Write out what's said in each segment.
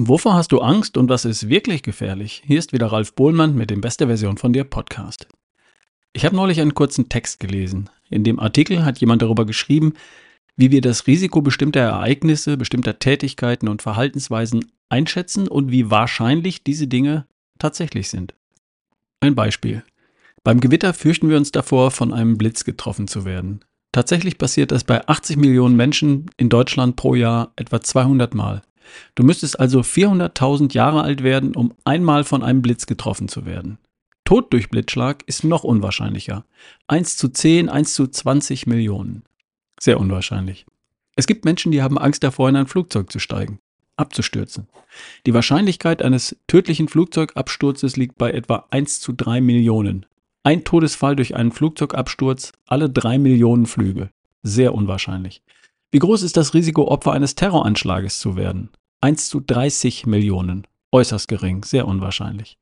Wovor hast du Angst und was ist wirklich gefährlich? Hier ist wieder Ralf Bohlmann mit dem Beste Version von dir Podcast. Ich habe neulich einen kurzen Text gelesen. In dem Artikel hat jemand darüber geschrieben, wie wir das Risiko bestimmter Ereignisse, bestimmter Tätigkeiten und Verhaltensweisen einschätzen und wie wahrscheinlich diese Dinge tatsächlich sind. Ein Beispiel. Beim Gewitter fürchten wir uns davor, von einem Blitz getroffen zu werden. Tatsächlich passiert das bei 80 Millionen Menschen in Deutschland pro Jahr etwa 200 Mal. Du müsstest also 400.000 Jahre alt werden, um einmal von einem Blitz getroffen zu werden. Tod durch Blitzschlag ist noch unwahrscheinlicher. 1 zu 10, 1 zu 20 Millionen. Sehr unwahrscheinlich. Es gibt Menschen, die haben Angst davor, in ein Flugzeug zu steigen, abzustürzen. Die Wahrscheinlichkeit eines tödlichen Flugzeugabsturzes liegt bei etwa 1 zu 3 Millionen. Ein Todesfall durch einen Flugzeugabsturz alle 3 Millionen Flüge. Sehr unwahrscheinlich. Wie groß ist das Risiko, Opfer eines Terroranschlages zu werden? 1 zu 30 Millionen. Äußerst gering, sehr unwahrscheinlich.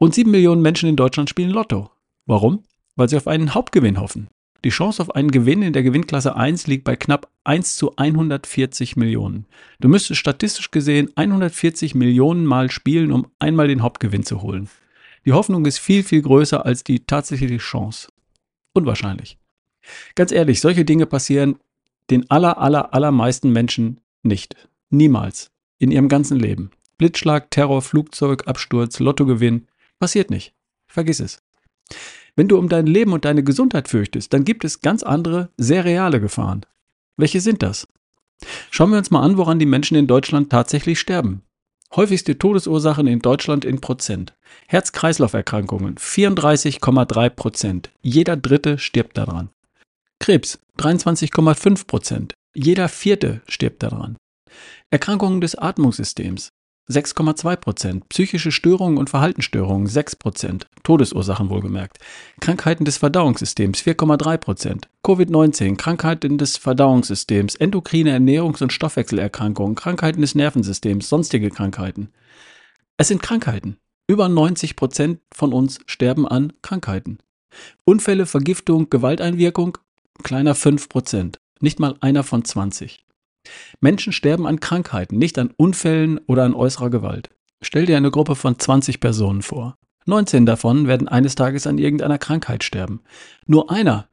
Rund 7 Millionen Menschen in Deutschland spielen Lotto. Warum? Weil sie auf einen Hauptgewinn hoffen. Die Chance auf einen Gewinn in der Gewinnklasse 1 liegt bei knapp 1 zu 140 Millionen. Du müsstest statistisch gesehen 140 Millionen Mal spielen, um einmal den Hauptgewinn zu holen. Die Hoffnung ist viel, viel größer als die tatsächliche Chance. Unwahrscheinlich. Ganz ehrlich, solche Dinge passieren den aller, aller, allermeisten Menschen nicht. Niemals. In ihrem ganzen Leben. Blitzschlag, Terror, Flugzeug, Absturz, Lottogewinn. Passiert nicht. Vergiss es. Wenn du um dein Leben und deine Gesundheit fürchtest, dann gibt es ganz andere, sehr reale Gefahren. Welche sind das? Schauen wir uns mal an, woran die Menschen in Deutschland tatsächlich sterben. Häufigste Todesursachen in Deutschland in Prozent. Herz-Kreislauf-Erkrankungen 34,3 Prozent. Jeder Dritte stirbt daran. Krebs 23,5 Prozent. Jeder Vierte stirbt daran. Erkrankungen des Atmungssystems 6,2 Prozent. Psychische Störungen und Verhaltensstörungen 6 Prozent. Todesursachen wohlgemerkt. Krankheiten des Verdauungssystems 4,3 Prozent. Covid-19, Krankheiten des Verdauungssystems, endokrine Ernährungs- und Stoffwechselerkrankungen, Krankheiten des Nervensystems, sonstige Krankheiten. Es sind Krankheiten. Über 90 Prozent von uns sterben an Krankheiten. Unfälle, Vergiftung, Gewalteinwirkung kleiner 5%, nicht mal einer von 20. Menschen sterben an Krankheiten, nicht an Unfällen oder an äußerer Gewalt. Stell dir eine Gruppe von 20 Personen vor. 19 davon werden eines Tages an irgendeiner Krankheit sterben. Nur einer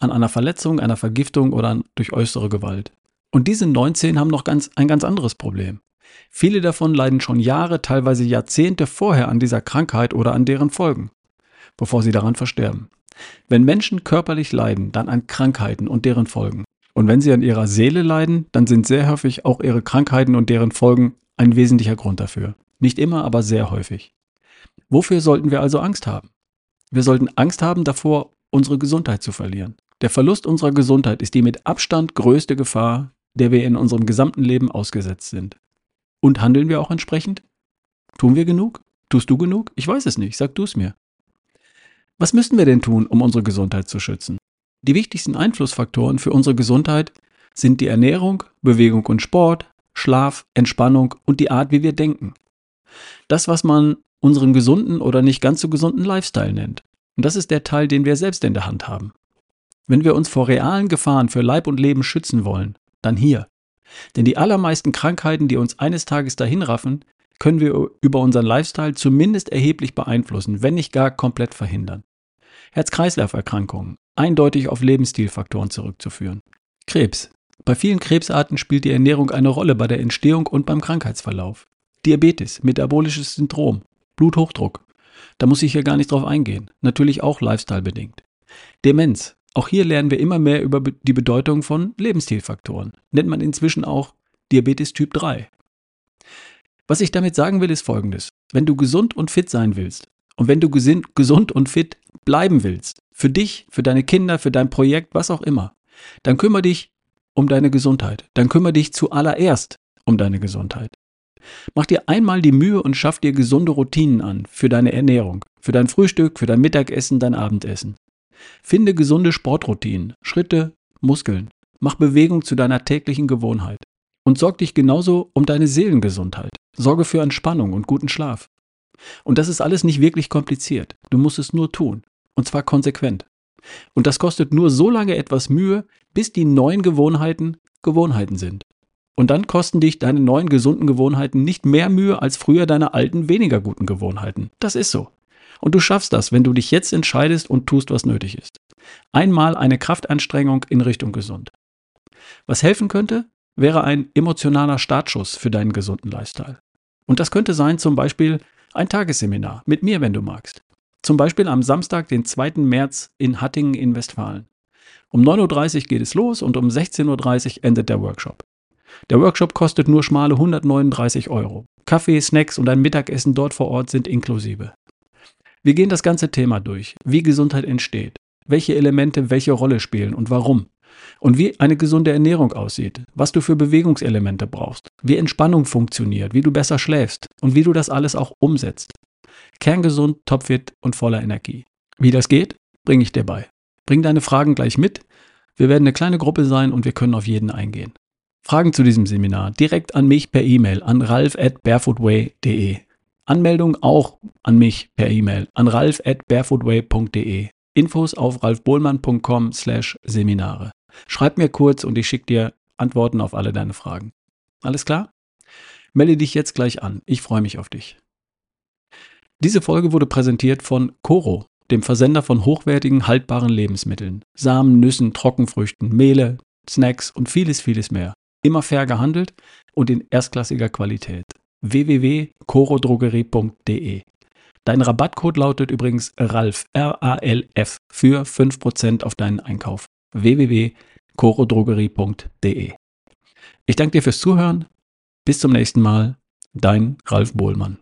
an einer Verletzung, einer Vergiftung oder an, durch äußere Gewalt. Und diese 19 haben noch ganz, ein ganz anderes Problem. Viele davon leiden schon Jahre, teilweise Jahrzehnte vorher an dieser Krankheit oder an deren Folgen, bevor sie daran versterben. Wenn Menschen körperlich leiden, dann an Krankheiten und deren Folgen. Und wenn sie an ihrer Seele leiden, dann sind sehr häufig auch ihre Krankheiten und deren Folgen ein wesentlicher Grund dafür. Nicht immer, aber sehr häufig. Wofür sollten wir also Angst haben? Wir sollten Angst haben davor, unsere Gesundheit zu verlieren. Der Verlust unserer Gesundheit ist die mit Abstand größte Gefahr, der wir in unserem gesamten Leben ausgesetzt sind. Und handeln wir auch entsprechend? Tun wir genug? Tust du genug? Ich weiß es nicht, sag du es mir. Was müssten wir denn tun, um unsere Gesundheit zu schützen? Die wichtigsten Einflussfaktoren für unsere Gesundheit sind die Ernährung, Bewegung und Sport, Schlaf, Entspannung und die Art, wie wir denken. Das, was man unseren gesunden oder nicht ganz so gesunden Lifestyle nennt. Und das ist der Teil, den wir selbst in der Hand haben. Wenn wir uns vor realen Gefahren für Leib und Leben schützen wollen, dann hier. Denn die allermeisten Krankheiten, die uns eines Tages dahinraffen, können wir über unseren Lifestyle zumindest erheblich beeinflussen, wenn nicht gar komplett verhindern. Herz-Kreislauf-Erkrankungen, eindeutig auf Lebensstilfaktoren zurückzuführen. Krebs. Bei vielen Krebsarten spielt die Ernährung eine Rolle bei der Entstehung und beim Krankheitsverlauf. Diabetes, metabolisches Syndrom, Bluthochdruck. Da muss ich hier gar nicht drauf eingehen. Natürlich auch lifestyle-bedingt. Demenz. Auch hier lernen wir immer mehr über die Bedeutung von Lebensstilfaktoren. Nennt man inzwischen auch Diabetes Typ 3. Was ich damit sagen will, ist folgendes. Wenn du gesund und fit sein willst und wenn du gesund und fit bleiben willst, für dich, für deine Kinder, für dein Projekt, was auch immer, dann kümmere dich um deine Gesundheit. Dann kümmere dich zuallererst um deine Gesundheit. Mach dir einmal die Mühe und schaff dir gesunde Routinen an für deine Ernährung, für dein Frühstück, für dein Mittagessen, dein Abendessen. Finde gesunde Sportroutinen, Schritte, Muskeln. Mach Bewegung zu deiner täglichen Gewohnheit. Und sorg dich genauso um deine Seelengesundheit. Sorge für Entspannung und guten Schlaf. Und das ist alles nicht wirklich kompliziert. Du musst es nur tun. Und zwar konsequent. Und das kostet nur so lange etwas Mühe, bis die neuen Gewohnheiten Gewohnheiten sind. Und dann kosten dich deine neuen gesunden Gewohnheiten nicht mehr Mühe als früher deine alten weniger guten Gewohnheiten. Das ist so. Und du schaffst das, wenn du dich jetzt entscheidest und tust, was nötig ist. Einmal eine Kraftanstrengung in Richtung gesund. Was helfen könnte, wäre ein emotionaler Startschuss für deinen gesunden Lifestyle. Und das könnte sein zum Beispiel ein Tagesseminar mit mir, wenn du magst. Zum Beispiel am Samstag, den 2. März in Hattingen in Westfalen. Um 9.30 Uhr geht es los und um 16.30 Uhr endet der Workshop. Der Workshop kostet nur schmale 139 Euro. Kaffee, Snacks und ein Mittagessen dort vor Ort sind inklusive. Wir gehen das ganze Thema durch, wie Gesundheit entsteht, welche Elemente welche Rolle spielen und warum. Und wie eine gesunde Ernährung aussieht, was du für Bewegungselemente brauchst, wie Entspannung funktioniert, wie du besser schläfst und wie du das alles auch umsetzt. Kerngesund, topfit und voller Energie. Wie das geht, bringe ich dir bei. Bring deine Fragen gleich mit. Wir werden eine kleine Gruppe sein und wir können auf jeden eingehen. Fragen zu diesem Seminar direkt an mich per E-Mail an ralf at barefootway.de. Anmeldung auch an mich per E-Mail an ralf at barefootway.de. Infos auf ralfbohlmann.com slash Seminare. Schreib mir kurz und ich schicke dir Antworten auf alle deine Fragen. Alles klar? Melde dich jetzt gleich an. Ich freue mich auf dich. Diese Folge wurde präsentiert von Coro, dem Versender von hochwertigen, haltbaren Lebensmitteln. Samen, Nüssen, Trockenfrüchten, Mehle, Snacks und vieles, vieles mehr. Immer fair gehandelt und in erstklassiger Qualität. www.corodrogerie.de Dein Rabattcode lautet übrigens RALF, R-A-L-F, für 5% auf deinen Einkauf. www.corodrogerie.de Ich danke dir fürs Zuhören. Bis zum nächsten Mal. Dein Ralf Bohlmann.